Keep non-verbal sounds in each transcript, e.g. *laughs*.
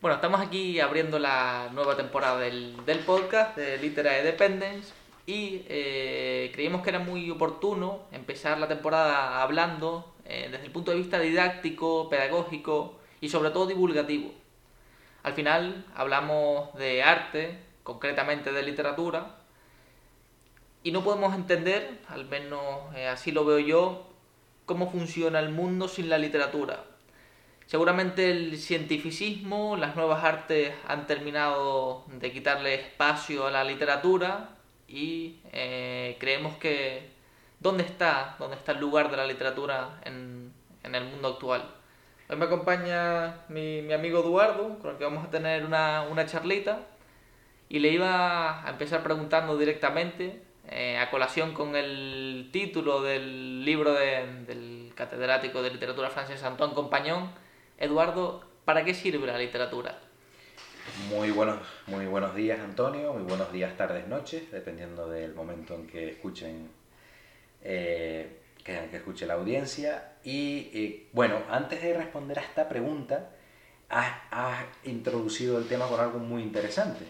Bueno, estamos aquí abriendo la nueva temporada del, podcast de Literae Dependence y eh, creímos que era muy oportuno empezar la temporada hablando eh, desde el punto de vista didáctico, pedagógico y sobre todo divulgativo. Al final hablamos de arte, concretamente de literatura, y no podemos entender, al menos eh, así lo veo yo, cómo funciona el mundo sin la literatura. Seguramente el cientificismo, las nuevas artes han terminado de quitarle espacio a la literatura y eh, creemos que ¿dónde está, dónde está el lugar de la literatura en, el mundo actual? Hoy me acompaña mi, amigo Eduardo, con el que vamos a tener una, charlita, y le iba a empezar preguntando directamente, eh, a colación con el título del libro del catedrático de literatura francés Antoine Compañón, Eduardo, ¿para qué sirve la literatura? Muy buenos, muy buenos días, Antonio. Muy buenos días, tardes, noches, dependiendo del momento en que escuchen, eh, que, escuche la audiencia. Y eh, bueno, antes de responder a esta pregunta, has, introducido el tema con algo muy interesante,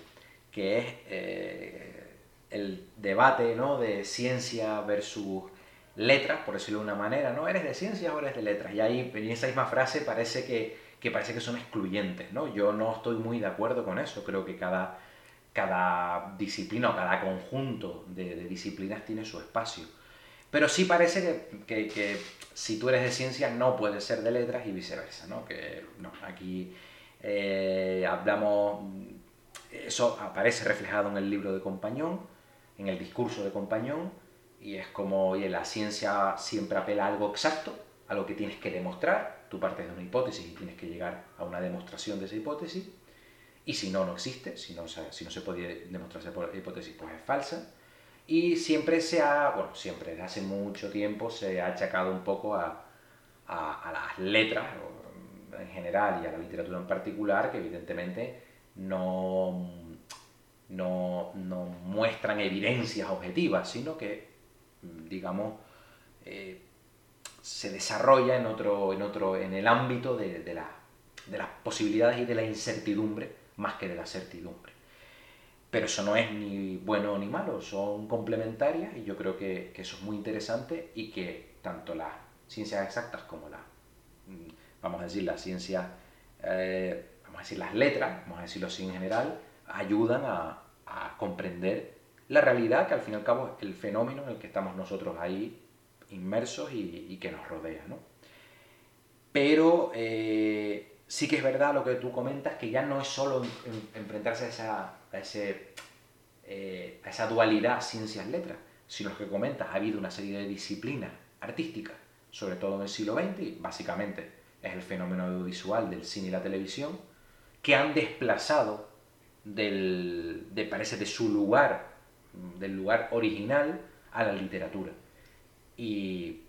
que es eh, el debate ¿no? de ciencia versus letras, por decirlo de una manera, ¿no? ¿Eres de ciencias o eres de letras? Y ahí en esa misma frase parece que, que, parece que son excluyentes, ¿no? Yo no estoy muy de acuerdo con eso, creo que cada, cada disciplina o cada conjunto de, disciplinas tiene su espacio. Pero sí parece que, que, si tú eres de ciencias no puedes ser de letras y viceversa, ¿no? Que no, aquí eh, hablamos, eso aparece reflejado en el libro de Compañón, en el discurso de Compañón, y es como, oye, la ciencia siempre apela a algo exacto, a lo que tienes que demostrar. Tú partes de una hipótesis y tienes que llegar a una demostración de esa hipótesis. Y si no, no existe. Si no, si no se puede demostrar esa hipótesis, pues es falsa. Y siempre se ha, bueno, siempre, desde hace mucho tiempo se ha achacado un poco a, a, a las letras en general y a la literatura en particular, que evidentemente no, no, no muestran evidencias objetivas, sino que digamos, eh, se desarrolla en otro, en otro, en el ámbito de, de, las posibilidades y de la incertidumbre más que de la certidumbre. Pero eso no es ni bueno ni malo, son complementarias y yo creo que, eso es muy interesante y que tanto las ciencias exactas como las, mm, vamos a decir, las ciencias, eh, vamos a decir, las letras, vamos a decirlo así en general, ayudan a comprender la realidad que al fin y al cabo es el fenómeno en el que estamos nosotros ahí inmersos y, que nos rodea. ¿no? Pero eh, sí que es verdad lo que tú comentas, que ya no es solo enfrentarse a esa, a, eh, a esa dualidad ciencias-letras, sino que comentas, ha habido una serie de disciplinas artísticas, sobre todo en el siglo XX, y básicamente es el fenómeno audiovisual del cine y la televisión, que han desplazado del, de, parece, de su lugar del lugar original a la literatura. Y,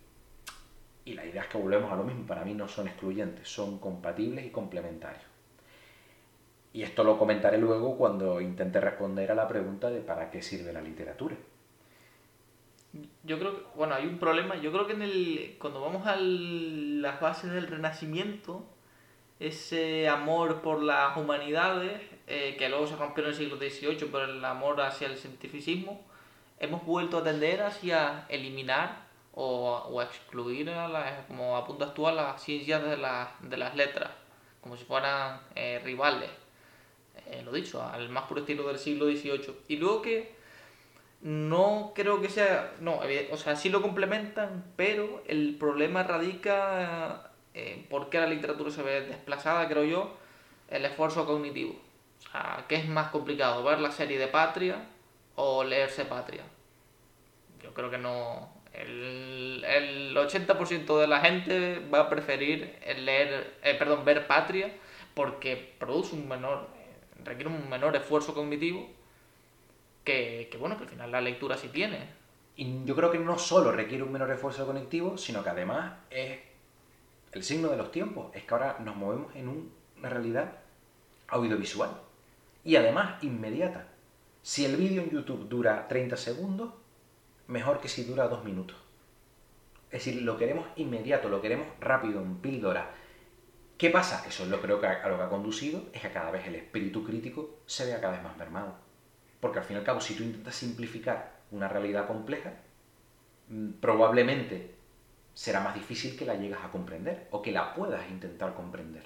y la idea es que volvemos a lo mismo, para mí no son excluyentes, son compatibles y complementarios. Y esto lo comentaré luego cuando intente responder a la pregunta de para qué sirve la literatura. Yo creo que, bueno, hay un problema. Yo creo que en el, cuando vamos a las bases del Renacimiento, ese amor por las humanidades eh, que luego se rompió en el siglo XVIII por el amor hacia el cientificismo, hemos vuelto a tender hacia eliminar o, a excluir, a como a punto actual, las ciencias de, de las letras, como si fueran eh, rivales. Eh, lo dicho, al más puro estilo del siglo XVIII. Y luego que no creo que sea. No, o sea, sí lo complementan, pero el problema radica en por qué la literatura se ve desplazada, creo yo, el esfuerzo cognitivo. Sea, ¿qué es más complicado? ¿Ver la serie de Patria o leerse Patria? Yo creo que no. El, el 80% de la gente va a preferir leer, eh, perdón, ver Patria porque produce un menor, requiere un menor esfuerzo cognitivo que, que, bueno, que al final la lectura sí tiene. Y yo creo que no solo requiere un menor esfuerzo cognitivo, sino que además es el signo de los tiempos, es que ahora nos movemos en una realidad audiovisual y además inmediata. Si el vídeo en YouTube dura 30 segundos, mejor que si dura 2 minutos. Es decir, lo queremos inmediato, lo queremos rápido, en píldora. ¿Qué pasa? Eso es lo creo que a lo que ha conducido es que cada vez el espíritu crítico se vea cada vez más mermado. Porque al fin y al cabo, si tú intentas simplificar una realidad compleja, mm, probablemente será más difícil que la llegas a comprender o que la puedas intentar comprender.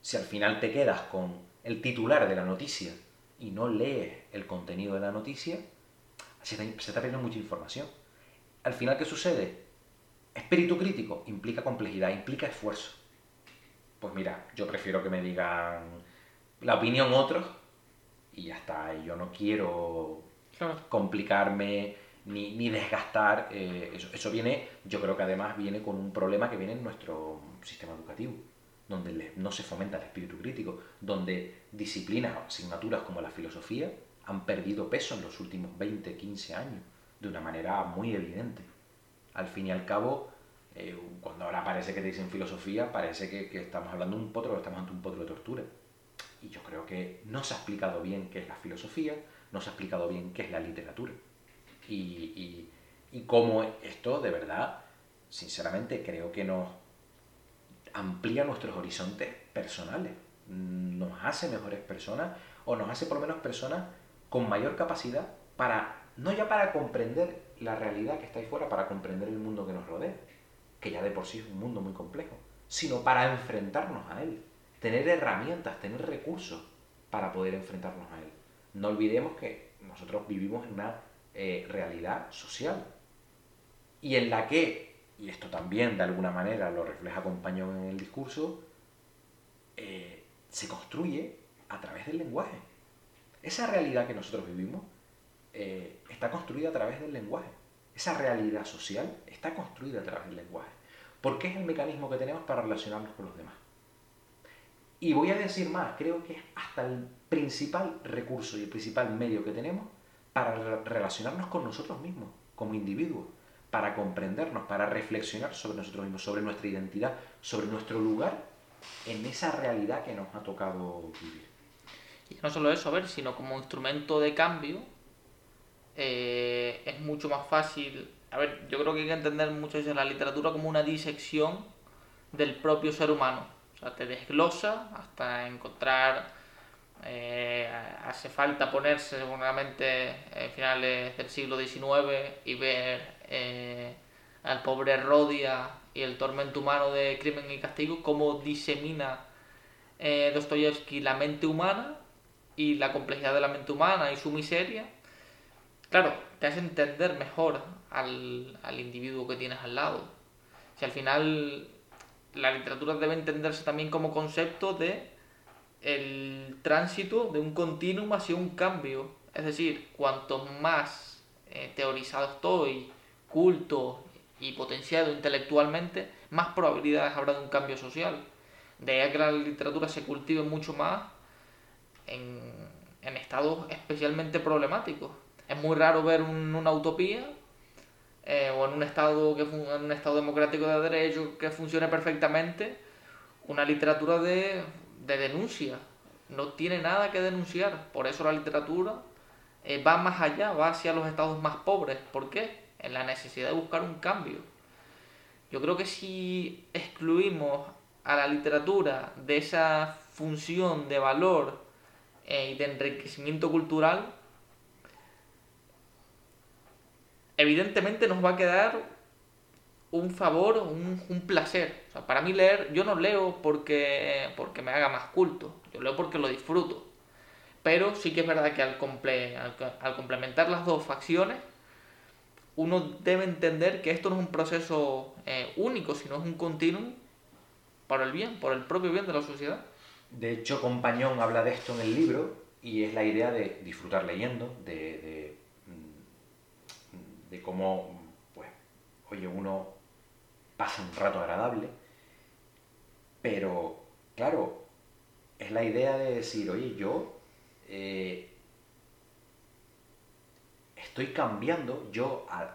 Si al final te quedas con el titular de la noticia y no lees el contenido de la noticia, se está perdiendo mucha información. Al final, ¿qué sucede? Espíritu crítico implica complejidad, implica esfuerzo. Pues mira, yo prefiero que me digan la opinión otros y ya está. Yo no quiero complicarme ni, desgastar. Eh, eso, eso viene, yo creo que además viene con un problema que viene en nuestro sistema educativo, donde no se fomenta el espíritu crítico, donde disciplinas asignaturas como la filosofía han perdido peso en los últimos 20, 15 años, de una manera muy evidente. Al fin y al cabo, eh, cuando ahora parece que te dicen filosofía, parece que, estamos hablando de un potro, estamos ante un potro de tortura. Y yo creo que no se ha explicado bien qué es la filosofía, no se ha explicado bien qué es la literatura. Y, y, cómo esto, de verdad, sinceramente, creo que nos amplía nuestros horizontes personales. Nos hace mejores personas o nos hace por lo menos personas con mayor capacidad para, no ya para comprender la realidad que está ahí fuera, para comprender el mundo que nos rodea, que ya de por sí es un mundo muy complejo, sino para enfrentarnos a él, tener herramientas, tener recursos para poder enfrentarnos a él. No olvidemos que nosotros vivimos en una eh, realidad social y en la que, y esto también de alguna manera lo refleja Compañón en el discurso, eh, se construye a través del lenguaje. Esa realidad que nosotros vivimos eh, está construida a través del lenguaje. Esa realidad social está construida a través del lenguaje. Porque es el mecanismo que tenemos para relacionarnos con los demás. Y voy a decir más, creo que es hasta el principal recurso y el principal medio que tenemos para relacionarnos con nosotros mismos, como individuos, para comprendernos, para reflexionar sobre nosotros mismos, sobre nuestra identidad, sobre nuestro lugar en esa realidad que nos ha tocado vivir. Y no solo eso, a ver, sino como instrumento de cambio, eh, es mucho más fácil. A ver, yo creo que hay que entender muchas veces la literatura como una disección del propio ser humano. O sea, te desglosa hasta encontrar. Eh, hace falta ponerse seguramente en finales del siglo XIX y ver eh, al pobre Rodia y el tormento humano de crimen y castigo, cómo disemina Dostoyevsky la mente humana y la complejidad de la mente humana y su miseria, claro, te hace entender mejor al, individuo que tienes al lado. Si al final la literatura debe entenderse también como concepto de el tránsito de un continuum hacia un cambio. Es decir, cuanto más eh, teorizado estoy, culto y potenciado intelectualmente, más probabilidades habrá de un cambio social. De ahí que la literatura se cultive mucho más en, estados especialmente problemáticos. Es muy raro ver una utopía eh, o en un estado que en un estado democrático de derecho que funcione perfectamente una literatura de, denuncia. No tiene nada que denunciar. Por eso la literatura eh, va más allá, va hacia los estados más pobres. ¿Por qué? En la necesidad de buscar un cambio. Yo creo que si excluimos a la literatura de esa función de valor eh, y de enriquecimiento cultural, evidentemente nos va a quedar un favor, un, un placer. O sea, para mí leer, yo no leo porque, porque me haga más culto, yo leo porque lo disfruto. Pero sí que es verdad que al, al, complementar las dos facciones, uno debe entender que esto no es un proceso eh, único, sino es un continuum para el bien, por el propio bien de la sociedad. De hecho, Compañón habla de esto en el libro y es la idea de disfrutar leyendo, de, de, cómo, pues, oye, uno pasa un rato agradable, pero, claro, es la idea de decir, oye, yo eh, estoy cambiando, yo al,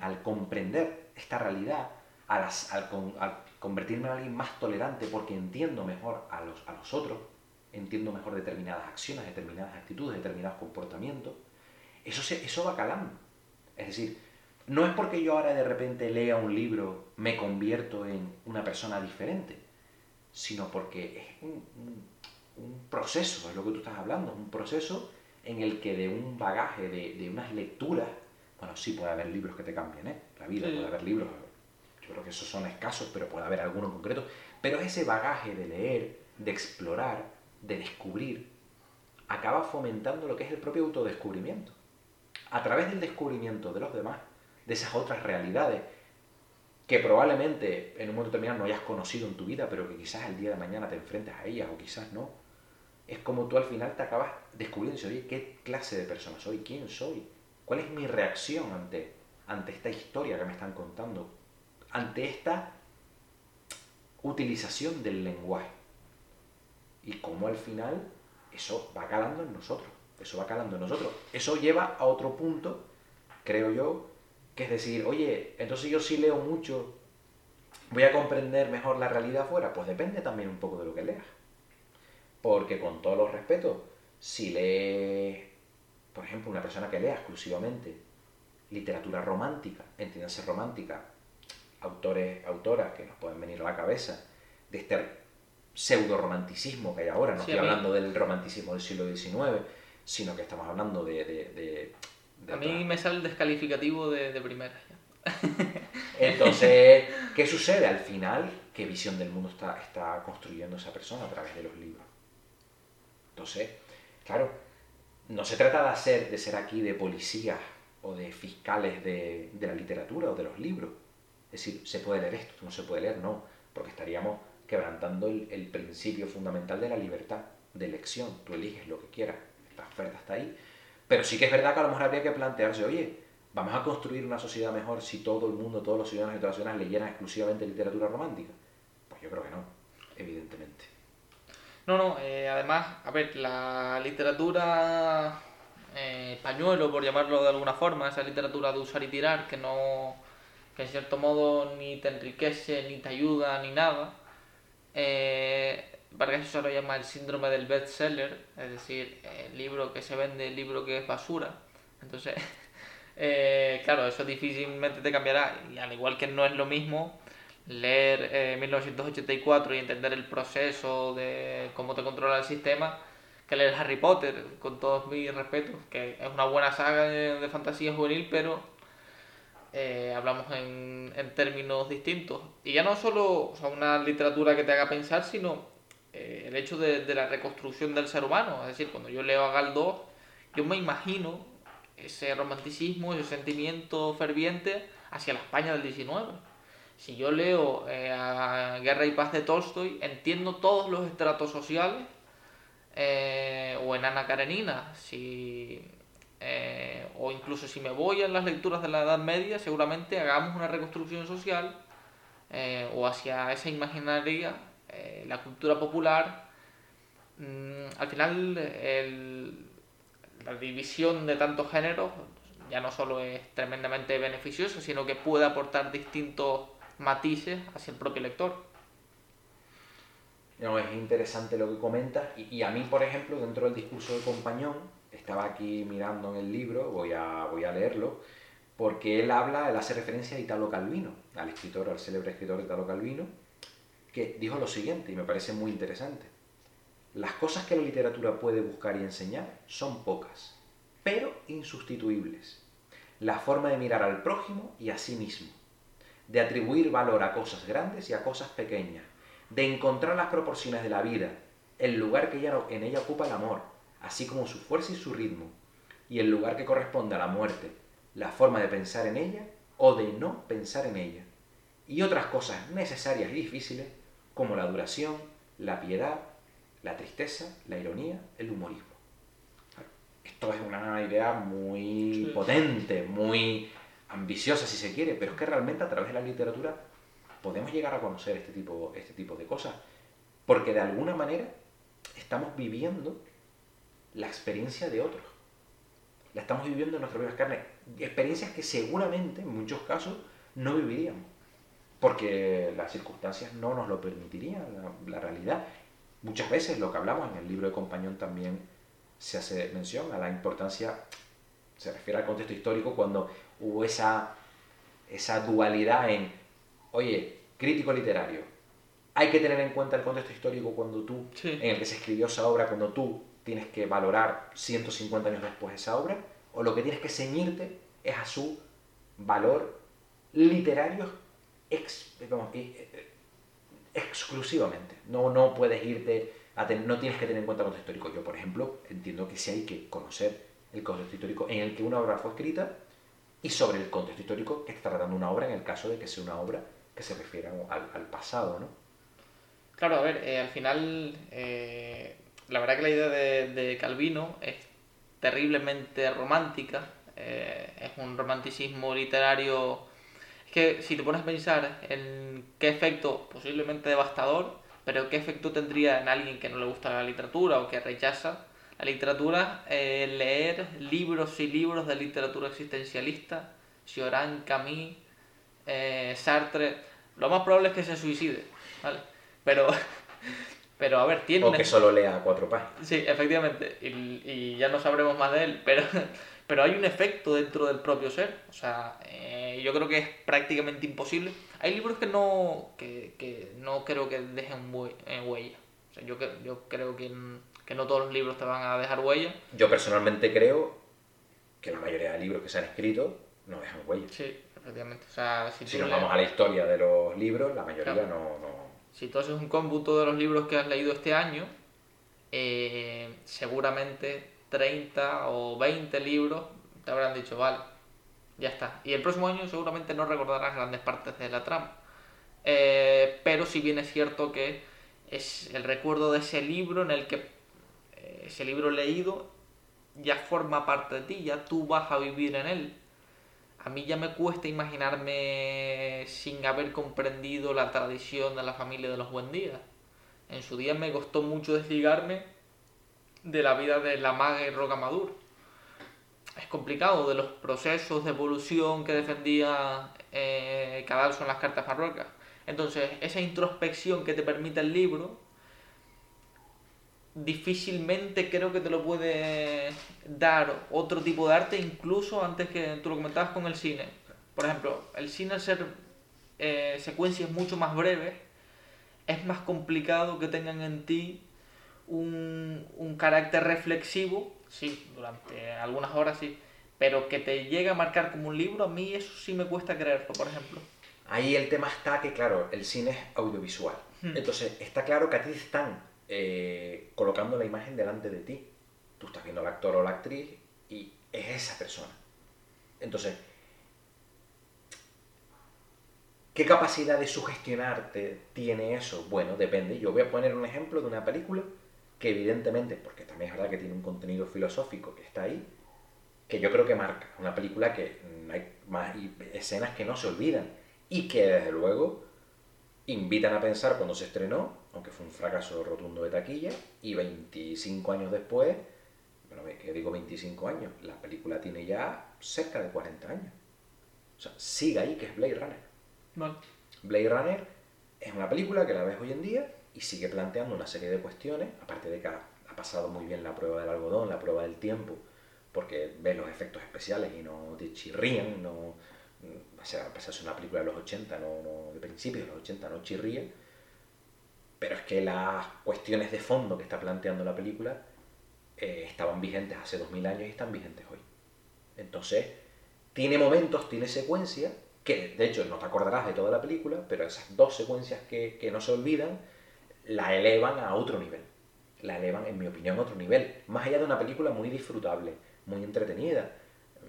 al, comprender esta realidad, al, al, convertirme en alguien más tolerante porque entiendo mejor a los, a los otros, entiendo mejor determinadas acciones, determinadas actitudes, determinados comportamientos, eso, se, eso va calando. Es decir, no es porque yo ahora de repente lea un libro me convierto en una persona diferente, sino porque es un, un, proceso, es lo que tú estás hablando, un proceso en el que de un bagaje, de, de unas lecturas, bueno, sí puede haber libros que te cambien, ¿eh? La vida puede haber libros, yo creo que esos son escasos, pero puede haber algunos concretos, pero ese bagaje de leer, de explorar, de descubrir, acaba fomentando lo que es el propio autodescubrimiento. A través del descubrimiento de los demás, de esas otras realidades, que probablemente en un momento determinado no hayas conocido en tu vida, pero que quizás el día de mañana te enfrentes a ellas o quizás no, es como tú al final te acabas descubriendo, oye, ¿qué clase de persona soy? ¿Quién soy? ¿Cuál es mi reacción ante, ante esta historia que me están contando? Ante esta utilización del lenguaje. Y cómo al final eso va calando en nosotros. Eso va calando en nosotros. Eso lleva a otro punto, creo yo, que es decir, oye, entonces yo sí leo mucho, voy a comprender mejor la realidad afuera. Pues depende también un poco de lo que leas. Porque con todos los respetos, si lees, por ejemplo, una persona que lea exclusivamente literatura romántica, entiéndase romántica, autores, autoras que nos pueden venir a la cabeza, de este pseudo romanticismo que hay ahora, no estoy hablando del romanticismo del siglo XIX, sino que estamos hablando de... a mí me sale el descalificativo de, de primera. *laughs* Entonces, ¿qué sucede? Al final, ¿qué visión del mundo está, está construyendo esa persona a través de los libros? Entonces, claro, no se trata de, hacer, de ser aquí de policías o de fiscales de, la literatura o de los libros. Es decir, se puede leer esto, no se puede leer, no, porque estaríamos quebrantando el, el, principio fundamental de la libertad de elección. Tú eliges lo que quieras, la oferta está ahí. Pero sí que es verdad que a lo mejor habría que plantearse, oye, vamos a construir una sociedad mejor si todo el mundo, todos los ciudadanos y todas las ciudadanas leyeran exclusivamente literatura romántica. Pues yo creo que no, evidentemente. No, no, eh, además, a ver, la literatura eh, pañuelo, por llamarlo de alguna forma, esa literatura de usar y tirar, que no que en cierto modo ni te enriquece, ni te ayuda, ni nada, eh, Vargas eso lo llama el síndrome del bestseller, es decir, el libro que se vende, el libro que es basura. Entonces, *laughs* eh, claro, eso difícilmente te cambiará. Y al igual que no es lo mismo leer 1984 eh, y entender el proceso de cómo te controla el sistema, que leer Harry Potter, con todos mis respetos, que es una buena saga de fantasía juvenil, pero eh, hablamos en, en, términos distintos. Y ya no solo una literatura que te haga pensar, sino eh, el hecho de, de, la reconstrucción del ser humano. Es decir, cuando yo leo a Galdós, yo me imagino ese romanticismo, ese sentimiento ferviente hacia la España del 19. Si yo leo eh, a Guerra y Paz de Tolstoy, entiendo todos los estratos sociales, o en Ana Karenina, si eh, o incluso si me voy a las lecturas de la Edad Media, seguramente hagamos una reconstrucción social eh, o hacia esa imaginaria, eh, la cultura popular. Mm, al final, la división de tantos géneros ya no solo es tremendamente beneficiosa, sino que puede aportar distintos matices hacia el propio lector. No, es interesante lo que comentas y, a mí, por ejemplo, dentro del discurso de Compañón, estaba aquí mirando en el libro, voy a, voy a leerlo, porque él habla, él hace referencia a Italo Calvino, al escritor, al célebre escritor Italo Calvino, que dijo lo siguiente, y me parece muy interesante. Las cosas que la literatura puede buscar y enseñar son pocas, pero insustituibles. La forma de mirar al prójimo y a sí mismo, de atribuir valor a cosas grandes y a cosas pequeñas, de encontrar las proporciones de la vida, el lugar que en ella ocupa el amor, así como su fuerza y su ritmo, y el lugar que corresponde a la muerte, la forma de pensar en ella o de no pensar en ella, y otras cosas necesarias y difíciles como la duración, la piedad, la tristeza, la ironía, el humorismo. Esto es una idea muy potente, muy ambiciosa si se quiere, pero es que realmente a través de la literatura podemos llegar a conocer este tipo, este tipo de cosas, porque de alguna manera estamos viviendo la experiencia de otros. La estamos viviendo en nuestras propias carnes. Experiencias que seguramente, en muchos casos, no viviríamos. Porque las circunstancias no nos lo permitirían, la, realidad. Muchas veces lo que hablamos en el libro de Compañón también se hace mención a la importancia, se refiere al contexto histórico cuando hubo esa, esa dualidad en, oye, crítico literario, hay que tener en cuenta el contexto histórico cuando tú, Sí. en el que se escribió esa obra, cuando tú tienes que valorar 150 años después esa obra, o lo que tienes que ceñirte es a su valor literario ex- vamos, y- eh, exclusivamente. No, no puedes irte a ten- no tienes que tener en cuenta el contexto histórico. Yo, por ejemplo, entiendo que sí hay que conocer el contexto histórico en el que una obra fue escrita y sobre el contexto histórico que está tratando una obra en el caso de que sea una obra que se refiera al, al pasado, ¿no? Claro, a ver, eh, al final, eh, la verdad que la idea de, Calvino es terriblemente romántica, eh, es un romanticismo literario. Es que si te pones a pensar en qué efecto, posiblemente devastador, pero qué efecto tendría en alguien que no le gusta la literatura o que rechaza la literatura, eh, leer libros y libros de literatura existencialista, Cioran, Camus, eh, Sartre, lo más probable es que se suicide, ¿vale? Pero, *laughs* pero a ver, tiene O que solo lea cuatro páginas. Sí, efectivamente, y, y ya no sabremos más de él, *laughs* pero, pero hay un efecto dentro del propio ser, o sea, eh, yo creo que es prácticamente imposible. Hay libros que no, que, que no creo que dejen hue- huella, o sea, yo, yo creo que, que no todos los libros te van a dejar huella, Yo personalmente creo que la mayoría de libros que se han escrito no dejan huella. sí, efectivamente, o sea, si, Si nos lees- vamos a la historia de los libros, la mayoría Claro. no, no... Si tú haces un cómputo de los libros que has leído este año, eh, seguramente 30 o 20 libros te habrán dicho, vale, ya está. Y el próximo año seguramente no recordarás grandes partes de la trama. Eh, pero si bien es cierto que es el recuerdo de ese libro en el que ese libro leído ya forma parte de ti, ya tú vas a vivir en él. A mí ya me cuesta imaginarme sin haber comprendido la tradición de la familia de los Buendía. En su día me costó mucho desligarme de la vida de la maga y Rocamadur. Es complicado, de los procesos de evolución que defendía eh, Cadalso en las cartas barrocas. Entonces, esa introspección que te permite el libro, difícilmente creo que te lo puede dar otro tipo de arte, incluso antes que tú lo comentabas con el cine. Por ejemplo, el cine al ser eh, secuencias mucho más breves, es más complicado que tengan en ti un, un carácter reflexivo, sí, durante algunas horas sí, pero que te llegue a marcar como un libro, a mí eso sí me cuesta creerlo, por ejemplo. Ahí el tema está que, claro, el cine es audiovisual. Hmm. Entonces, está claro que a ti están eh, colocando la imagen delante de ti. Tú estás viendo al actor o la actriz y es esa persona. Entonces, ¿qué capacidad de sugestionarte tiene eso? Bueno, depende. Yo voy a poner un ejemplo de una película que evidentemente, porque también es verdad que tiene un contenido filosófico que está ahí, que yo creo que marca. Una película que hay más escenas que no se olvidan y que desde luego invitan a pensar cuando se estrenó, aunque fue un fracaso rotundo de taquilla, y 25 años después, bueno, que digo 25 años, la película tiene ya cerca de 40 años. O sea, sigue ahí, que es Blade Runner. Vale. Blade Runner es una película que la ves hoy en día y sigue planteando una serie de cuestiones, aparte de que ha, ha pasado muy bien la prueba del algodón, la prueba del tiempo, porque ves los efectos especiales y no te chirrían, no, o sea, a pesar de ser una película de los 80, no, no- de principios de los 80, no chirría, pero es que las cuestiones de fondo que está planteando la película eh, estaban vigentes hace 2000 años y están vigentes hoy. Entonces, tiene momentos, tiene secuencias, que de hecho no te acordarás de toda la película, pero esas dos secuencias que, que no se olvidan, la elevan a otro nivel. La elevan, en mi opinión, a otro nivel. Más allá de una película muy disfrutable, muy entretenida.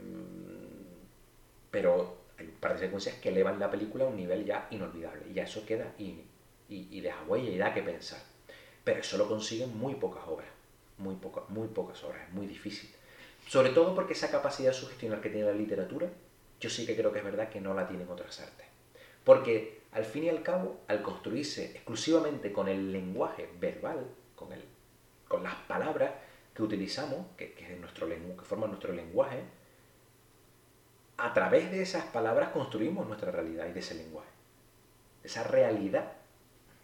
Mm, Pero hay un par de secuencias que elevan la película a un nivel ya inolvidable. Y ya eso queda y, y, y deja huella y da que pensar. Pero eso lo consiguen muy pocas obras. Muy, poca, muy pocas obras. Es muy difícil. Sobre todo porque esa capacidad sugestional que tiene la literatura, yo sí que creo que es verdad que no la tienen otras artes. Porque al fin y al cabo, al construirse exclusivamente con el lenguaje verbal, con, el, con las palabras que utilizamos, que, que, es nuestro lengu- que forman nuestro lenguaje, a través de esas palabras construimos nuestra realidad y de ese lenguaje. Esa realidad.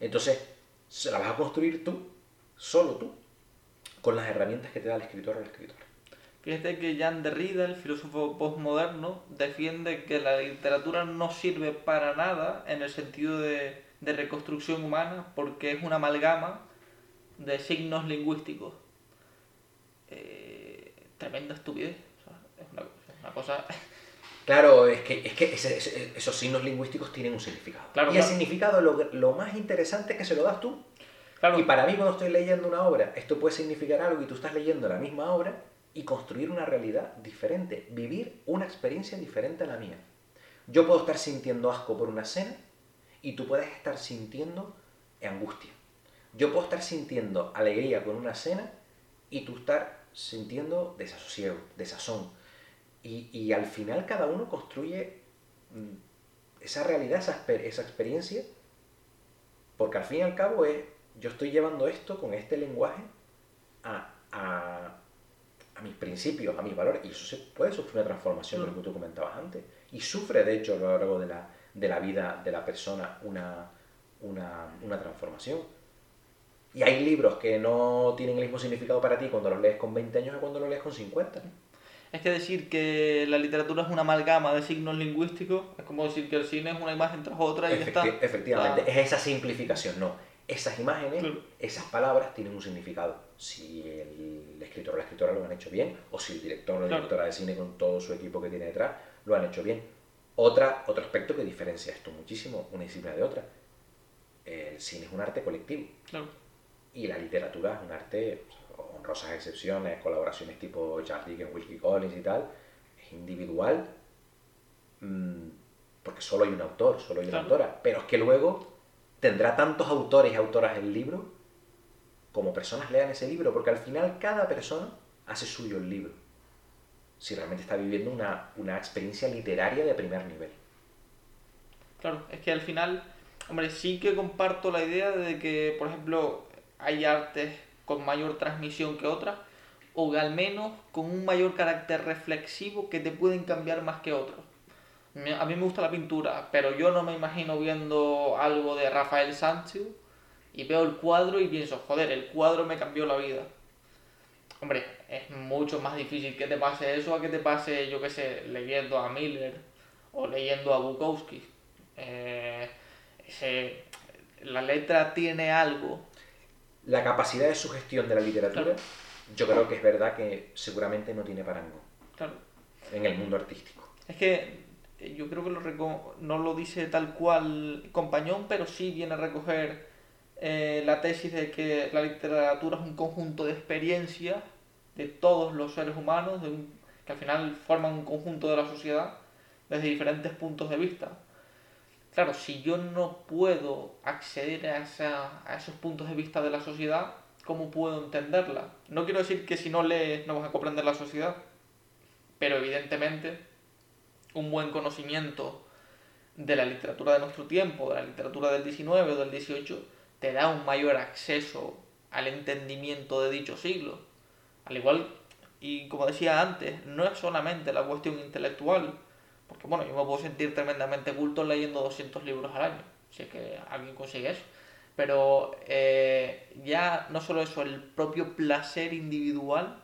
Entonces, se la vas a construir tú, solo tú, con las herramientas que te da el escritor o la escritora. Fíjate que Jean Derrida, el filósofo postmoderno, defiende que la literatura no sirve para nada en el sentido de reconstrucción humana porque es una amalgama de signos lingüísticos. Eh, tremenda estupidez. es, una, cosa... Claro, es que, es que esos signos lingüísticos tienen un significado. y el significado, lo, lo, más interesante es que se lo das tú. Y para mí cuando estoy leyendo una obra, esto puede significar algo y tú estás leyendo la misma obra y construir una realidad diferente, vivir una experiencia diferente a la mía. Yo puedo estar sintiendo asco por una escena y tú puedes estar sintiendo angustia. Yo puedo estar sintiendo alegría con una escena y tú estar sintiendo desasosiego, desazón. Y, y al final cada uno construye mm, esa realidad, esa, esa experiencia, porque al fin y al cabo es, yo estoy llevando esto con este lenguaje a, a, a mis principios, a mis valores, y eso se puede sufrir una transformación, como tú comentabas antes, y sufre de hecho a lo largo de la, de la vida de la persona una, una, una transformación. Y hay libros que no tienen el mismo significado para ti cuando los lees con 20 años que cuando los lees con 50. Es que decir que la literatura es una amalgama de signos lingüísticos es como decir que el cine es una imagen tras otra y ya está. Efectivamente, es esa simplificación, no. Esas imágenes, esas palabras tienen un significado. Si el escritor o la escritora lo han hecho bien, o si el director o la directora de cine con todo su equipo que tiene detrás lo han hecho bien. Otra, otro aspecto que diferencia esto muchísimo, una disciplina de otra. El cine es un arte colectivo. Y la literatura es un arte, honrosas excepciones, colaboraciones tipo Charles Dickens, Wilkie Collins y tal, es individual, mm, porque solo hay un autor, solo hay una autora. Pero es que luego tendrá tantos autores y autoras el libro como personas lean ese libro, porque al final cada persona hace suyo el libro si realmente está viviendo una, una experiencia literaria de primer nivel. Claro, es que al final, hombre, sí que comparto la idea de que, por ejemplo, hay artes con mayor transmisión que otras, o al menos con un mayor carácter reflexivo que te pueden cambiar más que otros. A mí me gusta la pintura, pero yo no me imagino viendo algo de Rafael Sánchez y veo el cuadro y pienso, joder, el cuadro me cambió la vida. Hombre, es mucho más difícil que te pase eso a que te pase, yo qué sé, leyendo a Miller o leyendo a Bukowski. Eh, la letra tiene algo. La capacidad de sugestión de la literatura, yo creo que es verdad que seguramente no tiene parangón. Claro. En el mundo artístico. Es que eh, yo creo que lo no lo dice tal cual Compañón, pero sí viene a recoger eh, la tesis de que la literatura es un conjunto de experiencias de todos los seres humanos, que al final forman un conjunto de la sociedad desde diferentes puntos de vista. Claro, si yo no puedo acceder a, a esos puntos de vista de la sociedad, ¿cómo puedo entenderla? No quiero decir que si no lees no vas a comprender la sociedad, pero evidentemente un buen conocimiento de la literatura de nuestro tiempo, de la literatura del 19 o del 18, te da un mayor acceso al entendimiento de dicho siglo. Al igual, y como decía antes, no es solamente la cuestión intelectual, porque bueno, yo me puedo sentir tremendamente culto leyendo 200 libros al año, si es que alguien consigue eso. Pero eh, ya no solo eso, el propio placer individual,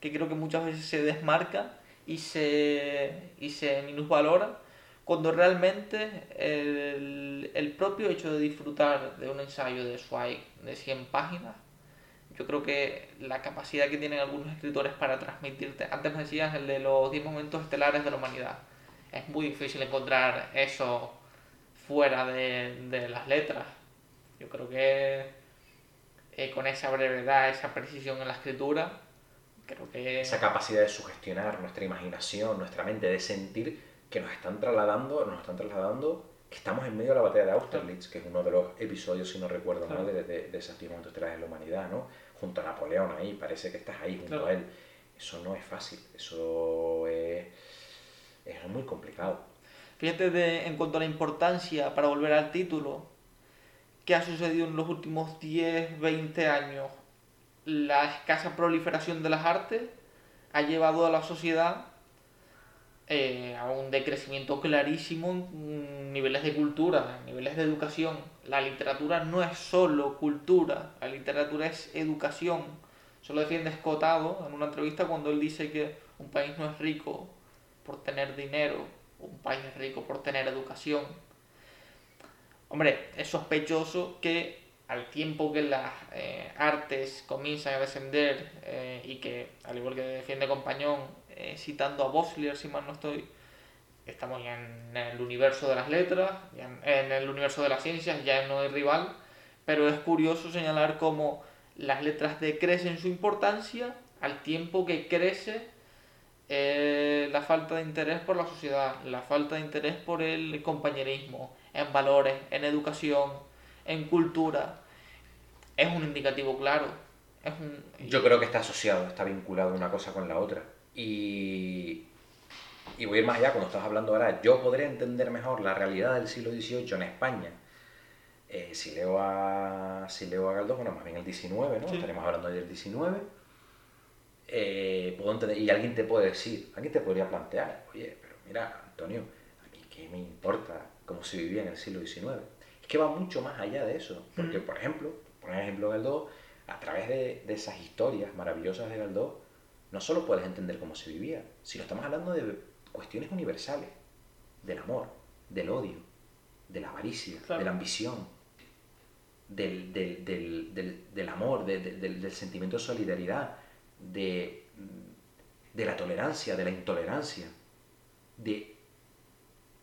que creo que muchas veces se desmarca y se, y se minusvalora, cuando realmente el, el propio hecho de disfrutar de un ensayo de Zweig de 100 páginas yo creo que la capacidad que tienen algunos escritores para transmitirte, antes me decías el de los 10 momentos estelares de la humanidad, es muy difícil encontrar eso fuera de, las letras. Yo creo que eh, con esa brevedad, esa precisión en la escritura, creo que... Esa capacidad de sugestionar nuestra imaginación, nuestra mente, de sentir que nos están trasladando, nos están trasladando que estamos en medio de la batalla de Austerlitz, que es uno de los episodios, si no recuerdo mal, de, de, de esos 10 momentos estelares de la humanidad, ¿no? junto a Napoleón ahí, parece que estás ahí junto a él. Eso no es fácil, eso es, es muy complicado. Fíjate en cuanto a la importancia, para volver al título, que ha sucedido en los últimos 10, 20 años. La escasa proliferación de las artes ha llevado a la sociedad eh, a un decrecimiento clarísimo en niveles de cultura, en niveles de educación. La literatura no es solo cultura, la literatura es educación. Eso lo defiende Escotado en una entrevista cuando él dice que un país no es rico por tener dinero, un país rico por tener educación. Hombre, es sospechoso que al tiempo que las eh, artes comienzan a descender eh, y que, al igual que defiende Compañón, eh, citando a Boslier, si mal no estoy, estamos ya en el universo de las letras, ya en, el universo de las ciencias, ya no hay rival, pero es curioso señalar cómo las letras decrecen su importancia al tiempo que crece la falta de interés por la sociedad, la falta de interés por el compañerismo, en valores, en educación, en cultura, es un indicativo claro. Es un... Yo creo que está asociado, está vinculado una cosa con la otra. Y, y voy a ir más allá, cuando estás hablando ahora, yo podré entender mejor la realidad del siglo XVIII en España. Eh, si, leo a, si leo a Galdós, bueno, más bien el XIX, ¿no? Estaremos hablando del XIX. Eh, puedo entender, y alguien te puede decir, alguien te podría plantear, oye, pero mira, Antonio, a mí qué me importa cómo se vivía en el siglo XIX que va mucho más allá de eso. Porque, por ejemplo, por ejemplo Galdós, a través de, esas historias maravillosas de Galdós, no solo puedes entender cómo se vivía, sino estamos hablando de cuestiones universales, del amor, del odio, de la avaricia, de la ambición, del, del, amor, del, sentimiento de solidaridad, de, de la tolerancia, de la intolerancia, de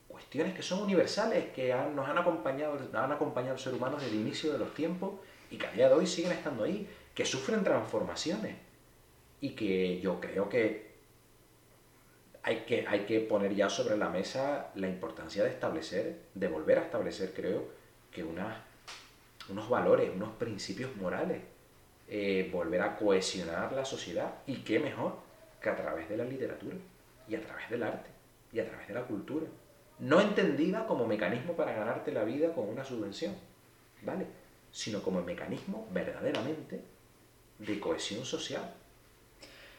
cuestiones que son universales, que nos han acompañado, han acompañado al ser humano desde el inicio de los tiempos y que a día de hoy siguen estando ahí, que sufren transformaciones y que yo creo que hay que, hay que poner ya sobre la mesa la importancia de establecer, de volver a establecer, creo, que unos valores, unos principios morales, eh, volver a cohesionar la sociedad y qué mejor que a través de la literatura y a través del arte y a través de la cultura no entendida como mecanismo para ganarte la vida con una subvención, ¿vale? Sino como mecanismo verdaderamente de cohesión social.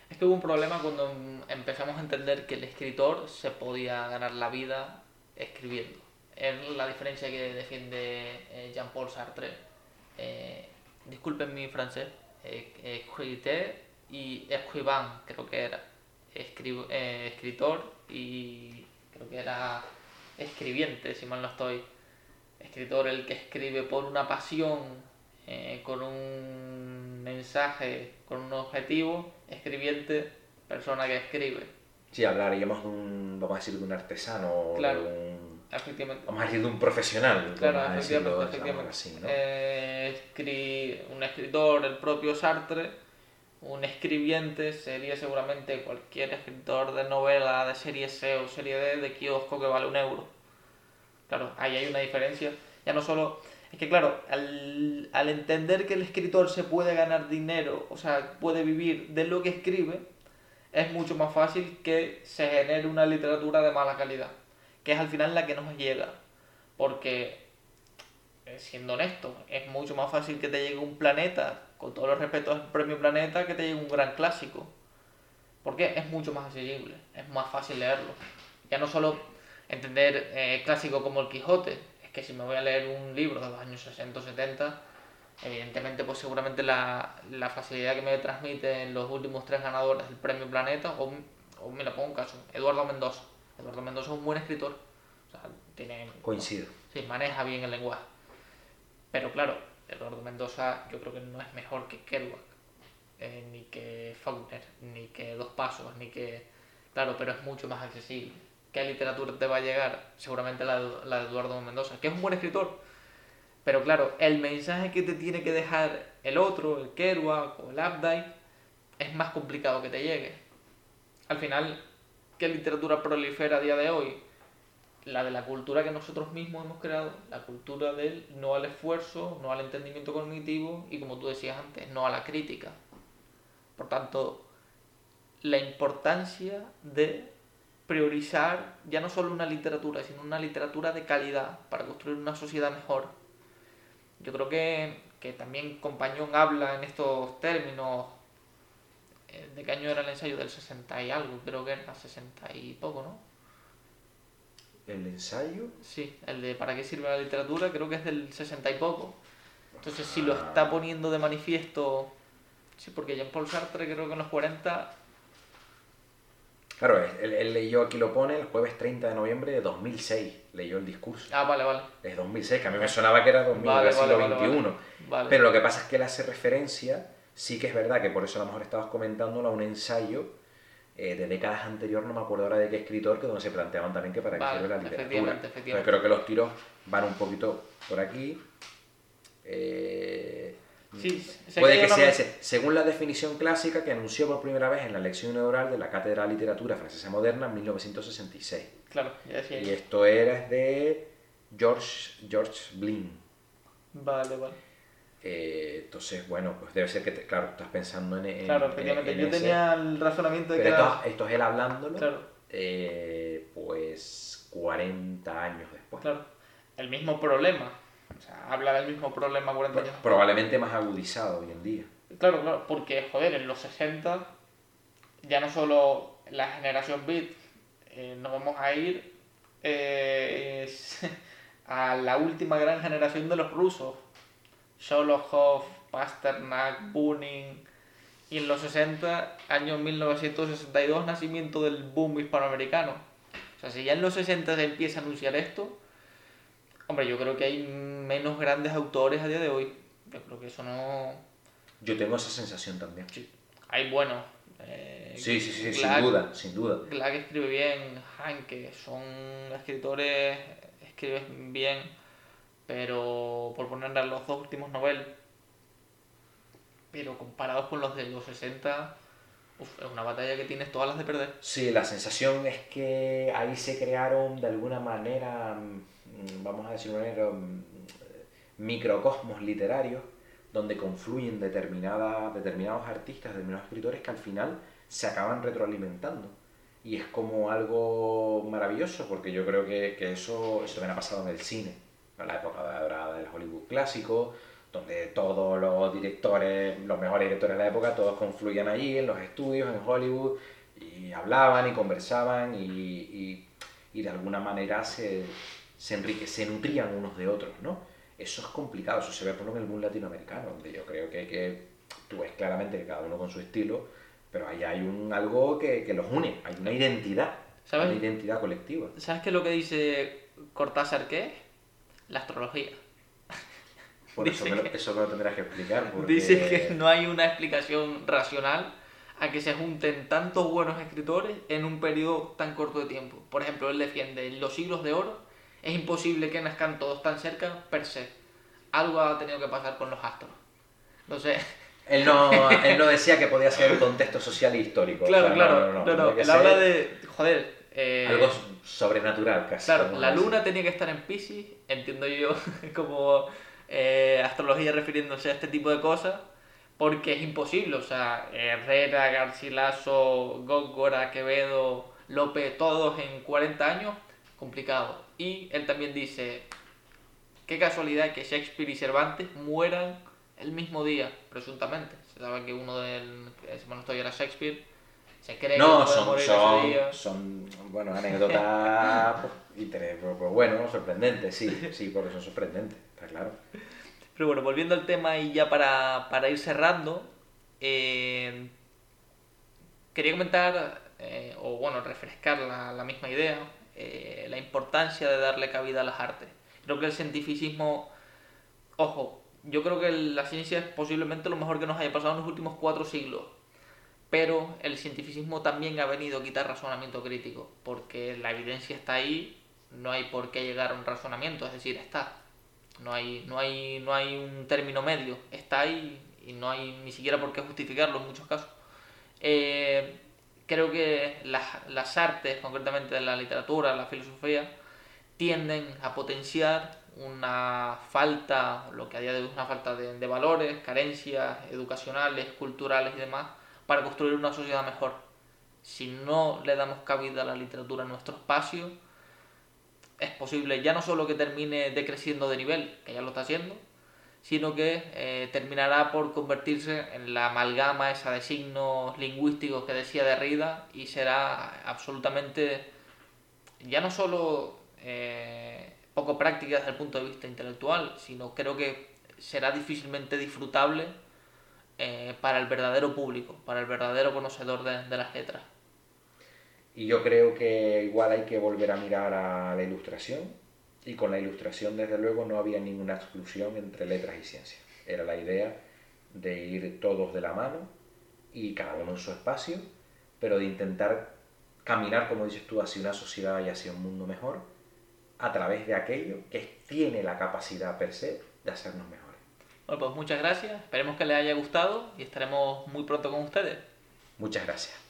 Es que hubo un problema cuando empezamos a entender que el escritor se podía ganar la vida escribiendo. Es la diferencia que defiende eh, Jean-Paul Sartre. Eh, disculpen mi francés. Eh, y escriban, creo que era. Eh, escritor y creo que era escribiente, si mal no estoy. Escritor el que escribe por una pasión, eh, con un mensaje, con un objetivo. Escribiente, persona que escribe. Sí, hablaríamos de un, vamos a decir, de un artesano. Claro, un, efectivamente. Vamos a decir de un profesional. Claro, efectivamente. Eh, un escritor, el propio Sartre, un escribiente sería seguramente cualquier escritor de novela de serie C o serie D de kiosco que vale un euro. Claro, ahí hay una diferencia. Ya no solo... Es que claro, al, al entender que el escritor se puede ganar dinero, o sea, puede vivir de lo que escribe, es mucho más fácil que se genere una literatura de mala calidad, que es al final la que nos llega. Porque, eh, siendo honesto, es mucho más fácil que te llegue un planeta con todos los respetos al premio Planeta, que te llegue un gran clásico. Porque es mucho más accesible, es más fácil leerlo. Ya no solo entender eh, clásico como el Quijote, es que si me voy a leer un libro de los años 60 o 70, evidentemente pues seguramente la, facilidad que me transmiten los últimos tres ganadores del premio Planeta, o, o mira, pongo un caso, Eduardo Mendoza. Eduardo Mendoza es un buen escritor. O sea, tiene, Coincido. Sí, maneja bien el lenguaje. Pero claro, Eduardo Mendoza yo creo que no es mejor que Kerouac, eh, ni que Faulkner, ni que Dos Pasos, ni que... Claro, pero es mucho más accesible. ¿Qué literatura te va a llegar? Seguramente la de, la de Eduardo Mendoza, que es un buen escritor. Pero claro, el mensaje que te tiene que dejar el otro, el Kerouac o el Updike, es más complicado que te llegue. Al final, ¿qué literatura prolifera a día de hoy? la de la cultura que nosotros mismos hemos creado, la cultura del no al esfuerzo, no al entendimiento cognitivo y como tú decías antes, no a la crítica. Por tanto, la importancia de priorizar ya no solo una literatura, sino una literatura de calidad para construir una sociedad mejor. Yo creo que, que también Compañón habla en estos términos. ¿De qué año era el ensayo? Del 60 y algo, creo que era 60 y poco, ¿no? ¿El ensayo? Sí, el de ¿Para qué sirve la literatura? Creo que es del 60 y poco. Entonces, si lo está ah. poniendo de manifiesto. Sí, porque Jean-Paul Sartre creo que en los 40 Claro, él, él leyó, aquí lo pone, el jueves 30 de noviembre de 2006, leyó el discurso. Ah, vale, vale. Es 2006, que a mí me sonaba que era 2000, Vale, siglo vale, vale. Vale. Pero lo que pasa es que él hace referencia, sí que es verdad que por eso a lo mejor estabas comentándolo, a un ensayo eh, de décadas anterior, no me acuerdo ahora de qué escritor, que donde se planteaban también que para qué Vale, sirve la literatura. efectivamente, efectivamente. creo que los tiros van un poquito por aquí. Eh, Sí, Puede que sea ese. Según la definición clásica que anunció por primera vez en la lección inaugural de la Cátedra de Literatura Francesa Moderna en 1966. Claro, ya decía Y esto era de George, George Blin. Vale, vale. Eh, entonces, bueno, pues debe ser que, te- claro, estás pensando en. en- Claro, en- efectivamente. en Yo ese. tenía el razonamiento de que era. esto, es él hablándolo, Claro, eh, pues 40 años después. claro. El mismo problema. O sea, habla del mismo problema 40 años. después. Probablemente más agudizado hoy en día. Claro, claro, porque, joder, en los 60 ya no solo la generación beat, eh, nos vamos a ir eh, *laughs* a la última gran generación de los rusos. Sholokhov, Pasternak, Bunin. Y en los 60, año 1962, nacimiento del boom hispanoamericano. O sea, si ya en los 60 se empieza a anunciar esto, hombre, yo creo que hay menos grandes autores a día de hoy. Yo creo que eso no... Yo tengo esa sensación también. Sí, hay buenos. eh, Sí, sí, sí, sin duda, sin duda. Glack escribe bien, Hanke, son escritores, escriben bien, pero por ponerle los dos últimos noveles, pero comparados con los de los 60, uf, es una batalla que tienes todas las de perder. Sí, la sensación es que ahí se crearon de alguna manera, mm, vamos a decir de mm, microcosmos literarios donde confluyen determinada, determinados artistas, determinados escritores que al final se acaban retroalimentando. Y es como algo maravilloso, porque yo creo que, que eso, eso también ha pasado en el cine, la época dorada del Hollywood clásico, donde todos los directores, los mejores directores de la época, todos confluían allí en los estudios, en Hollywood, y hablaban y conversaban y, y- y de alguna manera se, se, enrique, se nutrían unos de otros, ¿no? Eso es complicado, eso se ve por ejemplo en el mundo latinoamericano, donde yo creo que, que tú ves claramente que cada uno con su estilo, pero ahí hay un, algo que, que los une, hay una identidad, ¿Sabes? una identidad colectiva. ¿Sabes qué es lo que dice Cortázar qué es? La astrología. Eso, me lo, eso me lo tendrás que explicar. Porque... Dice que no hay una explicación racional a que se junten tantos buenos escritores en un periodo tan corto de tiempo. Por ejemplo, él defiende en los siglos de oro, es imposible que nazcan todos tan cerca per se. Algo ha tenido que pasar con los astros. Entonces, Él no, él no *laughs* decía que podía ser el contexto social e histórico. o claro, sea, claro, no, no, no, él habla de, joder, eh, Algo sobrenatural casi. Claro, la luna tenía que estar en Pisces, entiendo yo, *laughs* como eh, astrología refiriéndose a este tipo de cosas, porque es imposible, o sea, Herrera, Garcilaso, Góngora, Quevedo, López, todos en 40 años, complicado. Y él también dice, qué casualidad que Shakespeare y Cervantes mueran el mismo día, presuntamente. Se sabe que uno del, si mal no estoy, era Shakespeare, se cree que No, puede son, morir ese son, día. son, bueno, anécdotas pues, pues, pues, bueno, sorprendentes, sí, sí, porque son sorprendentes, está claro. Pero bueno, volviendo al tema y ya para, para ir cerrando, eh, quería comentar, eh, o bueno, refrescar la, la misma idea, eh, la importancia de darle cabida a las artes. Creo que el cientificismo, ojo, yo creo que la ciencia es posiblemente lo mejor que nos haya pasado en los últimos cuatro siglos, pero el cientificismo también ha venido a quitar razonamiento crítico, porque la evidencia está ahí, no hay por qué llegar a un razonamiento, es decir, está. No hay, no hay, no hay un término medio, está ahí y no hay ni siquiera por qué justificarlo en muchos casos. Eh, creo que las, las artes, concretamente la literatura, la filosofía, tienden a potenciar una falta, lo que a día de hoy es una falta de, de valores, carencias educacionales, culturales y demás, para construir una sociedad mejor. Si no le damos cabida a la literatura en nuestro espacio, es posible ya no solo que termine decreciendo de nivel, que ya lo está haciendo, sino que eh, terminará por convertirse en la amalgama esa de signos lingüísticos que decía Derrida y será absolutamente ya no solo eh, poco práctica desde el punto de vista intelectual, sino creo que será difícilmente disfrutable eh, para el verdadero público, para el verdadero conocedor de, de las letras. Y yo creo que igual hay que volver a mirar a la ilustración y con la ilustración desde luego no había ninguna exclusión entre letras y ciencia. Era la idea de ir todos de la mano y cada uno en su espacio, pero de intentar caminar, como dices tú, hacia una sociedad y hacia un mundo mejor a través de aquello que tiene la capacidad per se de hacernos mejores. Bueno, pues muchas gracias, esperemos que les haya gustado y estaremos muy pronto con ustedes. Muchas gracias.